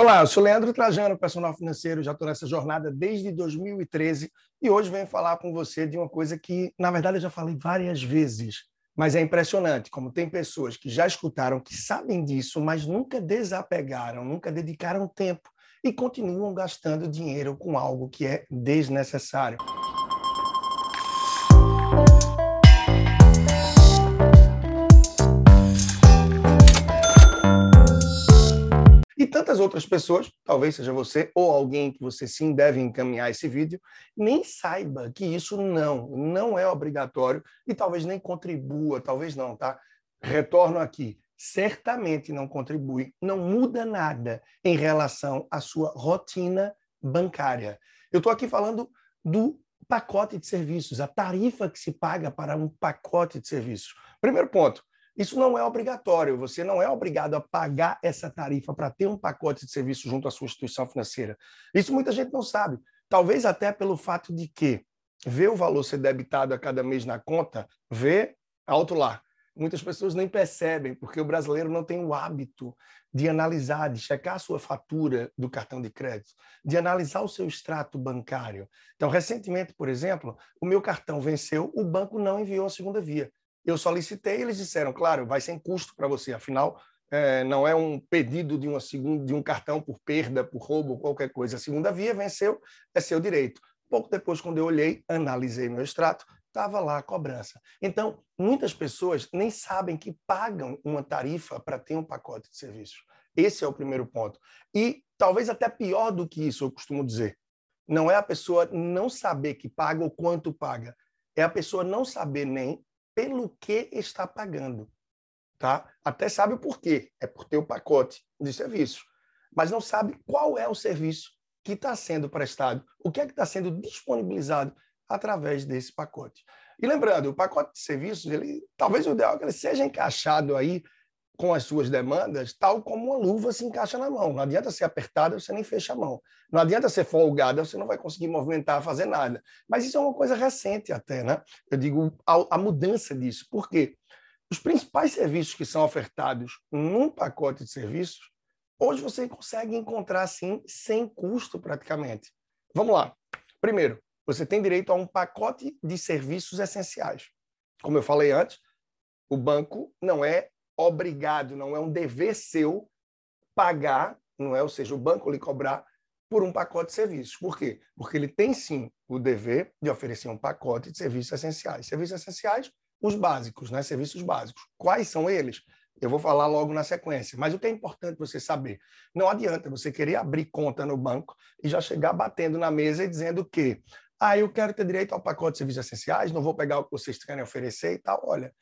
Olá, eu sou Leandro Trajano, personal financeiro, já estou nessa jornada desde 2013 e hoje venho falar com você de uma coisa que, na verdade, eu já falei várias vezes, mas é impressionante como tem pessoas que já escutaram, que sabem disso, mas nunca desapegaram, nunca dedicaram tempo e continuam gastando dinheiro com algo que é desnecessário. Tantas outras pessoas, talvez seja você ou alguém que você sim deve encaminhar esse vídeo, nem saiba que isso não, não é obrigatório e talvez nem contribua, talvez não, tá? Retorno aqui. Certamente não contribui, não muda nada em relação à sua rotina bancária. Eu estou aqui falando do pacote de serviços, a tarifa que se paga para um pacote de serviços. Primeiro ponto, isso não é obrigatório, você não é obrigado a pagar essa tarifa para ter um pacote de serviço junto à sua instituição financeira. Isso muita gente não sabe. Talvez até pelo fato de que ver o valor ser debitado a cada mês na conta, vê alto lá. Muitas pessoas nem percebem, porque o brasileiro não tem o hábito de analisar, de checar a sua fatura do cartão de crédito, de analisar o seu extrato bancário. Então, recentemente, por exemplo, o meu cartão venceu, o banco não enviou a segunda via. Eu solicitei, eles disseram, claro, vai sem custo para você, afinal, é, não é um pedido de, uma segunda, de um cartão por perda, por roubo, qualquer coisa. A segunda via venceu, é seu direito. Pouco depois, quando eu olhei, analisei meu extrato, estava lá a cobrança. Então, muitas pessoas nem sabem que pagam uma tarifa para ter um pacote de serviços. Esse é o primeiro ponto. E talvez até pior do que isso, eu costumo dizer. Não é a pessoa não saber que paga ou quanto paga. É a pessoa não saber nem pelo que está pagando. Tá? Até sabe o porquê, é por ter o pacote de serviço, mas não sabe qual é o serviço que está sendo prestado, o que é que está sendo disponibilizado através desse pacote. E lembrando, o pacote de serviços, ele, talvez o ideal é que ele seja encaixado aí com as suas demandas, tal como uma luva se encaixa na mão. Não adianta ser apertada, você nem fecha a mão. Não adianta ser folgada, você não vai conseguir movimentar, fazer nada. Mas isso é uma coisa recente até, né? Eu digo a, a mudança disso. Por quê? Os principais serviços que são ofertados num pacote de serviços, hoje você consegue encontrar assim sem custo praticamente. Vamos lá. Primeiro, você tem direito a um pacote de serviços essenciais. Como eu falei antes, o banco não é obrigado, não é um dever seu pagar, não é? Ou seja, o banco lhe cobrar por um pacote de serviços. Por quê? Porque ele tem sim o dever de oferecer um pacote de serviços essenciais. Serviços essenciais, os básicos, né? Serviços básicos. Quais são eles? Eu vou falar logo na sequência, mas o que é importante você saber? Não adianta você querer abrir conta no banco e já chegar batendo na mesa e dizendo que ah, eu quero ter direito ao pacote de serviços essenciais, não vou pegar o que vocês querem oferecer e tal. Olha,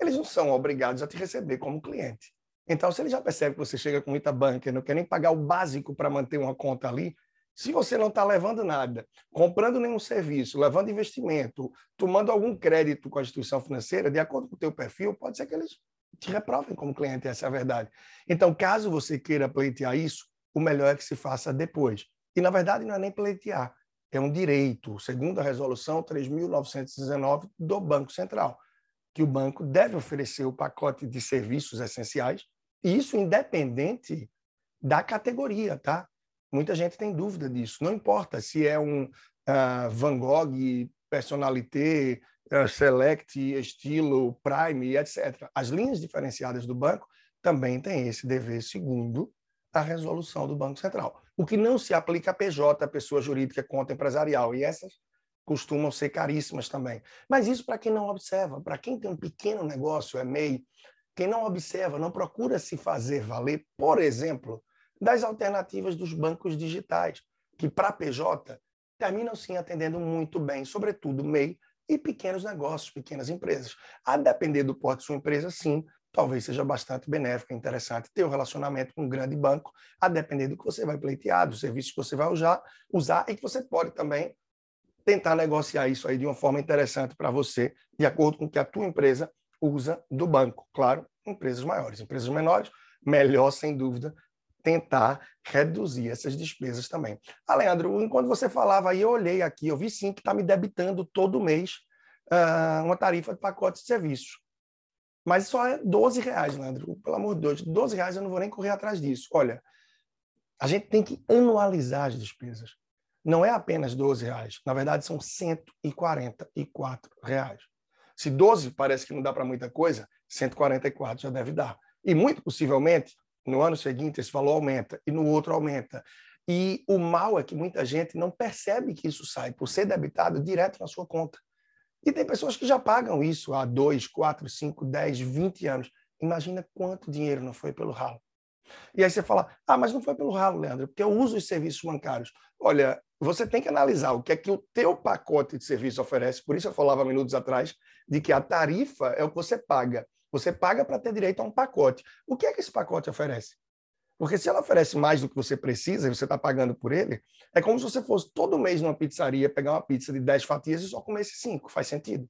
eles não são obrigados a te receber como cliente. Então, se ele já percebe que você chega com muita banca e não quer nem pagar o básico para manter uma conta ali, se você não está levando nada, comprando nenhum serviço, levando investimento, tomando algum crédito com a instituição financeira, de acordo com o teu perfil, pode ser que eles te reprovem como cliente, essa é a verdade. Então, caso você queira pleitear isso, o melhor é que se faça depois. E, na verdade, não é nem pleitear, é um direito, segundo a resolução 3.919 do Banco Central que o banco deve oferecer o pacote de serviços essenciais, e isso independente da categoria, tá? Muita gente tem dúvida disso. Não importa se é um uh, Van Gogh, Personalité, uh, Select, Estilo, Prime, etc. As linhas diferenciadas do banco também têm esse dever segundo a resolução do Banco Central. O que não se aplica a PJ, pessoa jurídica, conta empresarial. E essas costumam ser caríssimas também. Mas isso para quem não observa, para quem tem um pequeno negócio, é MEI, quem não observa, não procura se fazer valer, por exemplo, das alternativas dos bancos digitais, que para PJ terminam sim atendendo muito bem, sobretudo MEI e pequenos negócios, pequenas empresas. A depender do porte de sua empresa, sim, talvez seja bastante benéfico, interessante ter um relacionamento com um grande banco, a depender do que você vai pleitear, do serviço que você vai usar, usar e que você pode também tentar negociar isso aí de uma forma interessante para você, de acordo com o que a tua empresa usa do banco. Claro, empresas maiores, empresas menores, melhor sem dúvida tentar reduzir essas despesas também. Ah, Leandro, enquanto você falava aí, eu olhei aqui, eu vi sim que está me debitando todo mês uh, uma tarifa de pacote de serviços. Mas só é 12 reais, Leandro. Pelo amor de Deus, 12 reais eu não vou nem correr atrás disso. Olha, A gente tem que anualizar as despesas. Não é apenas 12 reais. Na verdade, são 144 reais. Se 12 parece que não dá para muita coisa, 144 já deve dar. E muito possivelmente, no ano seguinte, esse valor aumenta e no outro aumenta. E o mal é que muita gente não percebe que isso sai por ser debitado direto na sua conta. E tem pessoas que já pagam isso há 2, 4, 5, 10, 20 anos. Imagina quanto dinheiro não foi pelo ralo. E aí você fala, ah, mas não foi pelo ralo, Leandro, porque eu uso os serviços bancários. Olha, você tem que analisar o que é que o teu pacote de serviço oferece. Por isso eu falava minutos atrás de que a tarifa é o que você paga. Você paga para ter direito a um pacote. O que é que esse pacote oferece? Porque se ela oferece mais do que você precisa e você está pagando por ele, é como se você fosse todo mês numa pizzaria pegar uma pizza de 10 fatias e só comesse 5. Faz sentido?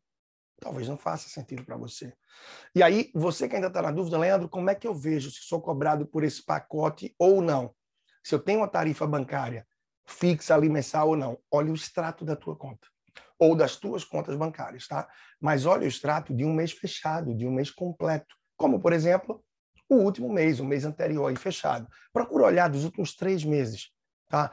Talvez não faça sentido para você. E aí, você que ainda está na dúvida, Leandro, como é que eu vejo se sou cobrado por esse pacote ou não? Se eu tenho uma tarifa bancária fixa ali mensal ou não, olha o extrato da tua conta ou das tuas contas bancárias, tá? Mas olha o extrato de um mês fechado, de um mês completo, como por exemplo o último mês, o mês anterior aí fechado. Procura olhar dos últimos três meses. Tá?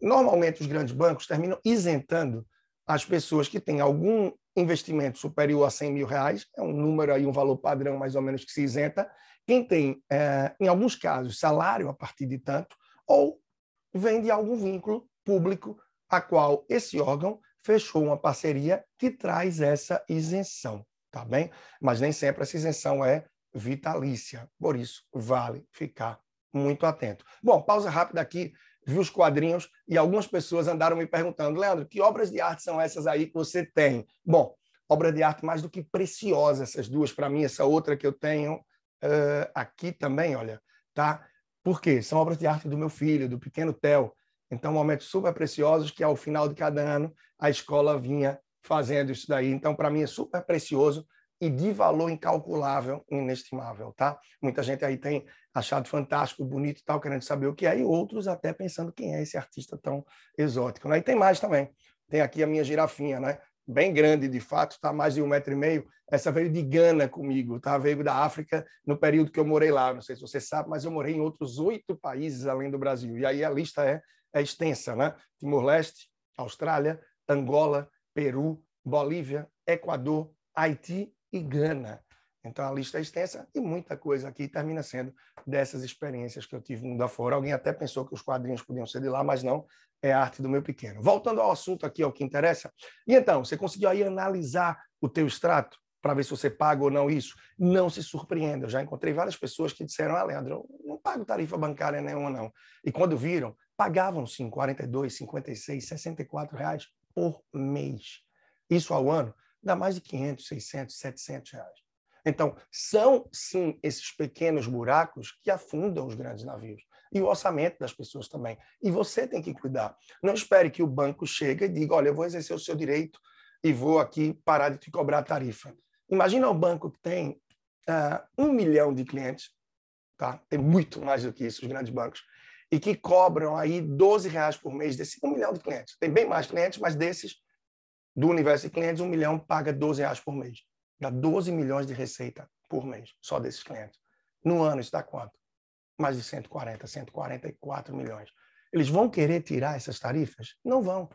Normalmente, os grandes bancos terminam isentando as pessoas que têm algum investimento superior a 100 mil reais, é um número aí, um valor padrão mais ou menos que se isenta. Quem tem, é, em alguns casos, salário a partir de tanto, ou vem de algum vínculo público a qual esse órgão fechou uma parceria que traz essa isenção, tá bem? Mas nem sempre essa isenção é vitalícia. Por isso, vale ficar muito atento. Bom, pausa rápida aqui. Vi os quadrinhos e algumas pessoas andaram me perguntando, Leandro, que obras de arte são essas aí que você tem? Bom, obra de arte mais do que preciosa, essas duas para mim, essa outra que eu tenho uh, aqui também, olha, tá? Por quê? São obras de arte do meu filho, do pequeno Theo. Então, momentos super preciosos que ao final de cada ano a escola vinha fazendo isso daí. Então, para mim é super precioso e de valor incalculável, inestimável, tá? Muita gente aí tem achado fantástico, bonito e tal, querendo saber o que é, e outros até pensando quem é esse artista tão exótico. Né? E tem mais também. Tem aqui a minha girafinha, né? Bem grande, de fato, está mais de um metro e meio. Essa veio de Gana comigo, tá? Veio da África no período que eu morei lá. Não sei se você sabe, mas eu morei em outros oito países além do Brasil. E aí a lista é, é extensa, né? Timor-Leste, Austrália, Angola, Peru, Bolívia, Equador, Haiti e Gana. Então a lista é extensa e muita coisa aqui termina sendo dessas experiências que eu tive mundo afora. Alguém até pensou que os quadrinhos podiam ser de lá, mas não, é a arte do meu pequeno. Voltando ao assunto aqui, ao que interessa. E então, você conseguiu aí analisar o teu extrato para ver se você paga ou não isso? Não se surpreenda. Eu já encontrei várias pessoas que disseram, ah, Leandro, eu não pago tarifa bancária nenhuma, não. E quando viram, pagavam sim 42, 56, 64 reais por mês. Isso ao ano dá mais de 500, 600, 700 reais. Então, são, sim, esses pequenos buracos que afundam os grandes navios. E o orçamento das pessoas também. E você tem que cuidar. Não espere que o banco chegue e diga, olha, eu vou exercer o seu direito e vou aqui parar de te cobrar a tarifa. Imagina o banco que tem uh, um milhão de clientes, tá? tem muito mais do que isso, os grandes bancos, e que cobram aí 12 reais por mês desse um milhão de clientes. Tem bem mais clientes, mas desses do universo de clientes, um milhão paga 12 reais por mês. Dá 12 milhões de receita por mês, só desses clientes. No ano, isso dá quanto? Mais de 140, 144 milhões. Eles vão querer tirar essas tarifas? Não vão.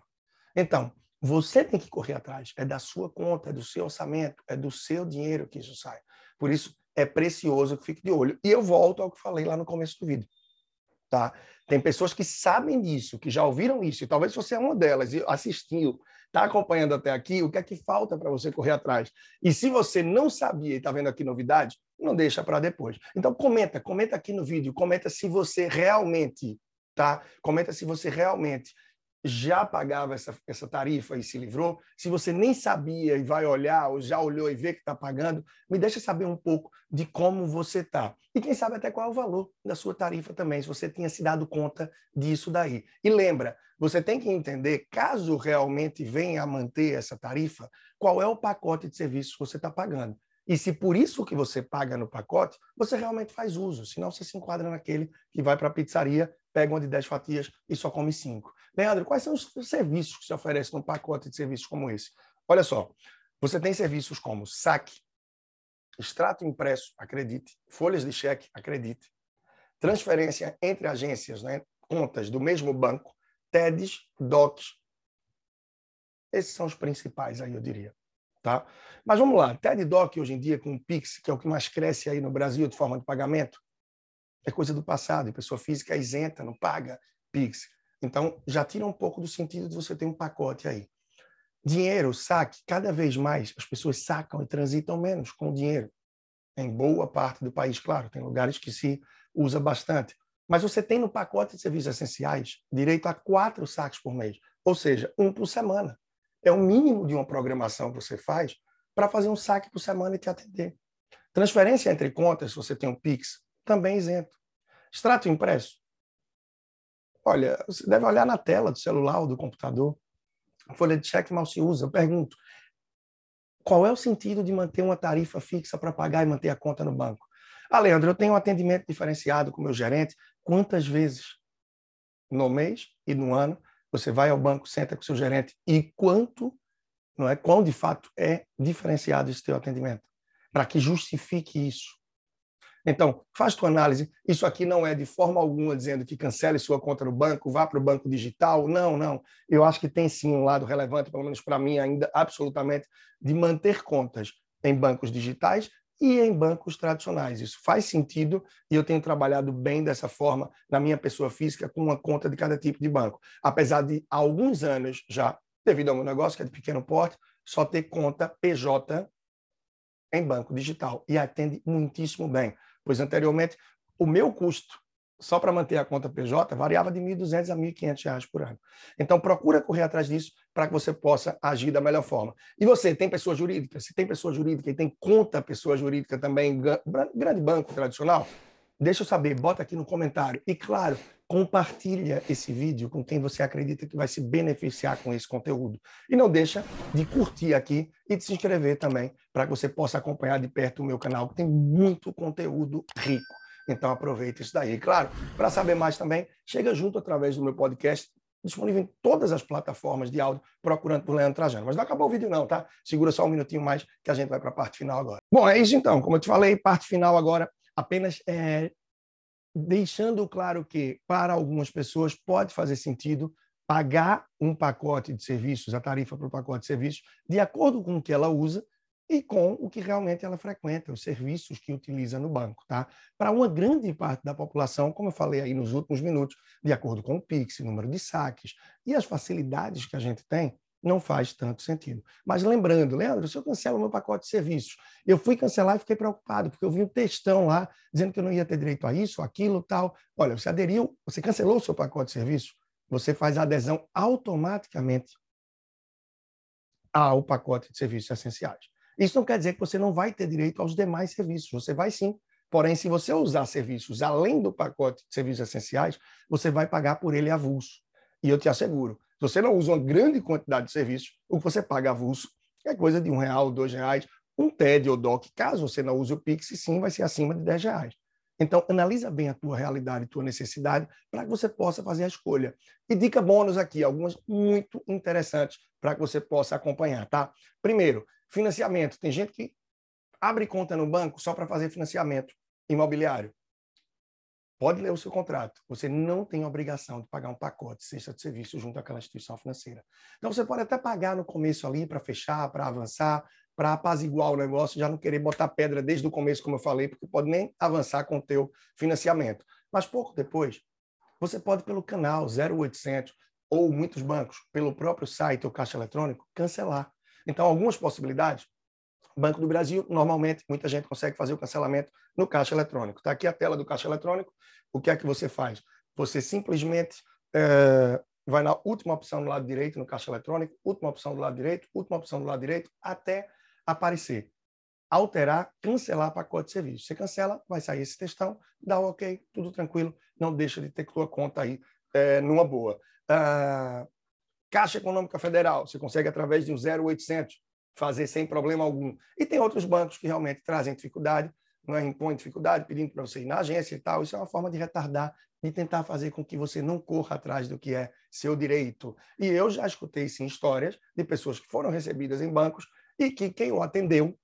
Então, você tem que correr atrás. É da sua conta, é do seu orçamento, é do seu dinheiro que isso sai. Por isso, é precioso que fique de olho. E eu volto ao que falei lá no começo do vídeo. Tá? Tem pessoas que sabem disso, que já ouviram isso, e talvez você é uma delas e assistiu está acompanhando até aqui, o que é que falta para você correr atrás? E se você não sabia e está vendo aqui novidade, não deixa para depois. Então comenta, comenta aqui no vídeo, comenta se você realmente, tá? Comenta se você realmente já pagava essa, essa tarifa e se livrou, se você nem sabia e vai olhar, ou já olhou e vê que está pagando, me deixa saber um pouco de como você está. E quem sabe até qual é o valor da sua tarifa também, se você tinha se dado conta disso daí. E lembra, você tem que entender, caso realmente venha a manter essa tarifa, qual é o pacote de serviços que você está pagando. E se por isso que você paga no pacote, você realmente faz uso, senão você se enquadra naquele que vai para a pizzaria, pega uma de 10 fatias e só come 5. Leandro, quais são os serviços que se oferecem num pacote de serviços como esse? Olha só, você tem serviços como saque, extrato impresso, acredite, folhas de cheque, acredite, transferência entre agências, né? contas do mesmo banco, TEDs, DOCs. Esses são os principais aí, eu diria. Tá? Mas vamos lá, TED Doc hoje em dia com o Pix, que é o que mais cresce aí no Brasil de forma de pagamento, é coisa do passado, e pessoa física é isenta, não paga Pix. Então, já tira um pouco do sentido de você ter um pacote aí. Dinheiro, saque, cada vez mais as pessoas sacam e transitam menos com dinheiro. Em boa parte do país, claro, tem lugares que se usa bastante. Mas você tem no pacote de serviços essenciais direito a quatro saques por mês, ou seja, um por semana. É o mínimo de uma programação que você faz para fazer um saque por semana e te atender. Transferência entre contas, se você tem um Pix, também isento. Extrato impresso. Olha, você deve olhar na tela do celular ou do computador. Folha de cheque mal se usa. Eu pergunto, qual é o sentido de manter uma tarifa fixa para pagar e manter a conta no banco? Ah, Leandro, eu tenho um atendimento diferenciado com o meu gerente. Quantas vezes no mês e no ano você vai ao banco, senta com o seu gerente e quanto, não é, quão de fato é diferenciado esse teu atendimento, para que justifique isso. Então, faz tua análise. Isso aqui não é de forma alguma dizendo que cancele sua conta no banco, vá para o banco digital. Não, não. Eu acho que tem sim um lado relevante, pelo menos para mim ainda, absolutamente, de manter contas em bancos digitais e em bancos tradicionais. Isso faz sentido e eu tenho trabalhado bem dessa forma na minha pessoa física com uma conta de cada tipo de banco. Apesar de há alguns anos já, devido ao meu negócio que é de pequeno porte, só ter conta PJ em banco digital e atende muitíssimo bem pois anteriormente o meu custo só para manter a conta PJ variava de R$ 1.200 a R$ 1.500 por ano. Então, procura correr atrás disso para que você possa agir da melhor forma. E você tem pessoa jurídica? Se tem pessoa jurídica e tem conta pessoa jurídica também, grande banco tradicional, deixa eu saber, bota aqui no comentário. E, claro, compartilha esse vídeo com quem você acredita que vai se beneficiar com esse conteúdo. E não deixa de curtir aqui e de se inscrever também, para que você possa acompanhar de perto o meu canal, que tem muito conteúdo rico. Então aproveita isso daí. Claro, para saber mais também, chega junto através do meu podcast, disponível em todas as plataformas de áudio, procurando por Leandro Trajano. Mas não acabou o vídeo não, tá? Segura só um minutinho mais que a gente vai para a parte final agora. Bom, é isso então. Como eu te falei, parte final agora, apenas é, deixando claro que, para algumas pessoas, pode fazer sentido pagar um pacote de serviços, a tarifa para o pacote de serviços, de acordo com o que ela usa e com o que realmente ela frequenta, os serviços que utiliza no banco. Tá? Para uma grande parte da população, como eu falei aí nos últimos minutos, de acordo com o PIX, número de saques e as facilidades que a gente tem, não faz tanto sentido. Mas lembrando, Leandro, se eu cancelo meu pacote de serviços, eu fui cancelar e fiquei preocupado, porque eu vi um textão lá dizendo que eu não ia ter direito a isso, aquilo, tal. Olha, você aderiu, você cancelou o seu pacote de serviços, você faz a adesão automaticamente ao pacote de serviços essenciais. Isso não quer dizer que você não vai ter direito aos demais serviços, você vai sim. Porém, se você usar serviços além do pacote de serviços essenciais, você vai pagar por ele avulso. E eu te asseguro, se você não usa uma grande quantidade de serviços, o que você paga avulso é coisa de um real, dois reais, um TED ou DOC, caso você não use o Pix, sim, vai ser acima de 10 reais. Então, analisa bem a tua realidade, tua necessidade, para que você possa fazer a escolha. E dica bônus aqui, algumas muito interessantes para que você possa acompanhar, tá? Primeiro, financiamento. Tem gente que abre conta no banco só para fazer financiamento imobiliário. Pode ler o seu contrato. Você não tem obrigação de pagar um pacote cesta de serviço junto àquela instituição financeira. Então, você pode até pagar no começo ali para fechar, para avançar, para apaziguar o negócio, já não querer botar pedra desde o começo, como eu falei, porque pode nem avançar com o teu financiamento. Mas pouco depois, você pode pelo canal 0800 ou muitos bancos, pelo próprio site ou caixa eletrônico, cancelar. Então, algumas possibilidades Banco do Brasil, normalmente, muita gente consegue fazer o cancelamento no caixa eletrônico. Está aqui a tela do caixa eletrônico. O que é que você faz? Você simplesmente é, vai na última opção do lado direito, no caixa eletrônico, última opção do lado direito, última opção do lado direito, até aparecer. Alterar, cancelar pacote de serviço. Você cancela, vai sair esse textão, dá o ok, tudo tranquilo, não deixa de ter tua conta aí é, numa boa. Uh, Caixa Econômica Federal, você consegue através de um 0800 fazer sem problema algum. E tem outros bancos que realmente trazem dificuldade, não é, impõem dificuldade, pedindo para você ir na agência e tal. Isso é uma forma de retardar, de tentar fazer com que você não corra atrás do que é seu direito. E eu já escutei, sim, histórias de pessoas que foram recebidas em bancos e que quem o atendeu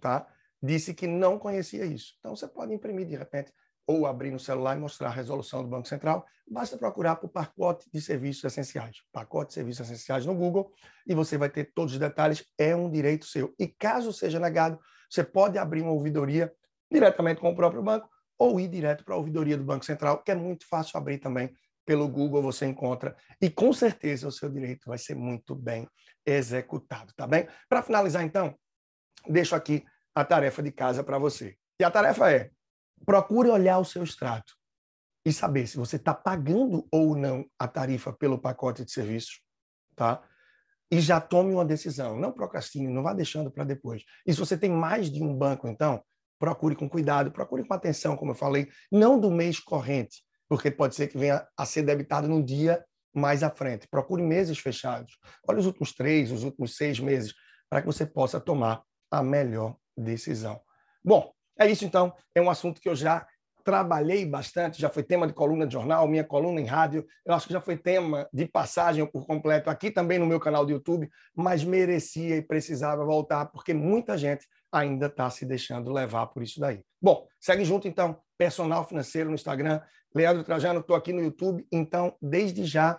tá, disse que não conhecia isso. Então, você pode imprimir, de repente, ou abrir no celular e mostrar a resolução do Banco Central, basta procurar por pacote de serviços essenciais. Pacote de serviços essenciais no Google e você vai ter todos os detalhes. É um direito seu. E caso seja negado, você pode abrir uma ouvidoria diretamente com o próprio banco ou ir direto para a ouvidoria do Banco Central, que é muito fácil abrir também pelo Google você encontra e com certeza o seu direito vai ser muito bem executado, tá bem? Para finalizar então, deixo aqui a tarefa de casa para você. E a tarefa é: procure olhar o seu extrato e saber se você está pagando ou não a tarifa pelo pacote de serviços, tá? E já tome uma decisão. Não procrastine, não vá deixando para depois. E se você tem mais de um banco, então, procure com cuidado, procure com atenção, como eu falei, não do mês corrente, porque pode ser que venha a ser debitado no dia mais à frente. Procure meses fechados. Olha os últimos três, os últimos seis meses, para que você possa tomar a melhor decisão. Bom, é isso então. É um assunto que eu já trabalhei bastante, já foi tema de coluna de jornal, minha coluna em rádio, eu acho que já foi tema de passagem por completo aqui também no meu canal do YouTube, mas merecia e precisava voltar, porque muita gente ainda está se deixando levar por isso daí. Bom, segue junto então, personal financeiro no Instagram, Leandro Trajano, estou aqui no YouTube, então desde já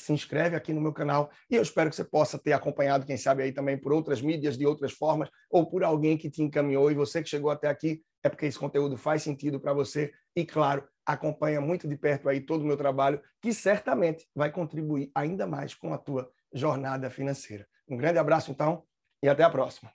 se inscreve aqui no meu canal e eu espero que você possa ter acompanhado, quem sabe aí também por outras mídias, de outras formas, ou por alguém que te encaminhou e você que chegou até aqui, é porque esse conteúdo faz sentido para você e, claro, acompanha muito de perto aí todo o meu trabalho, que certamente vai contribuir ainda mais com a tua jornada financeira. Um grande abraço, então, e até a próxima.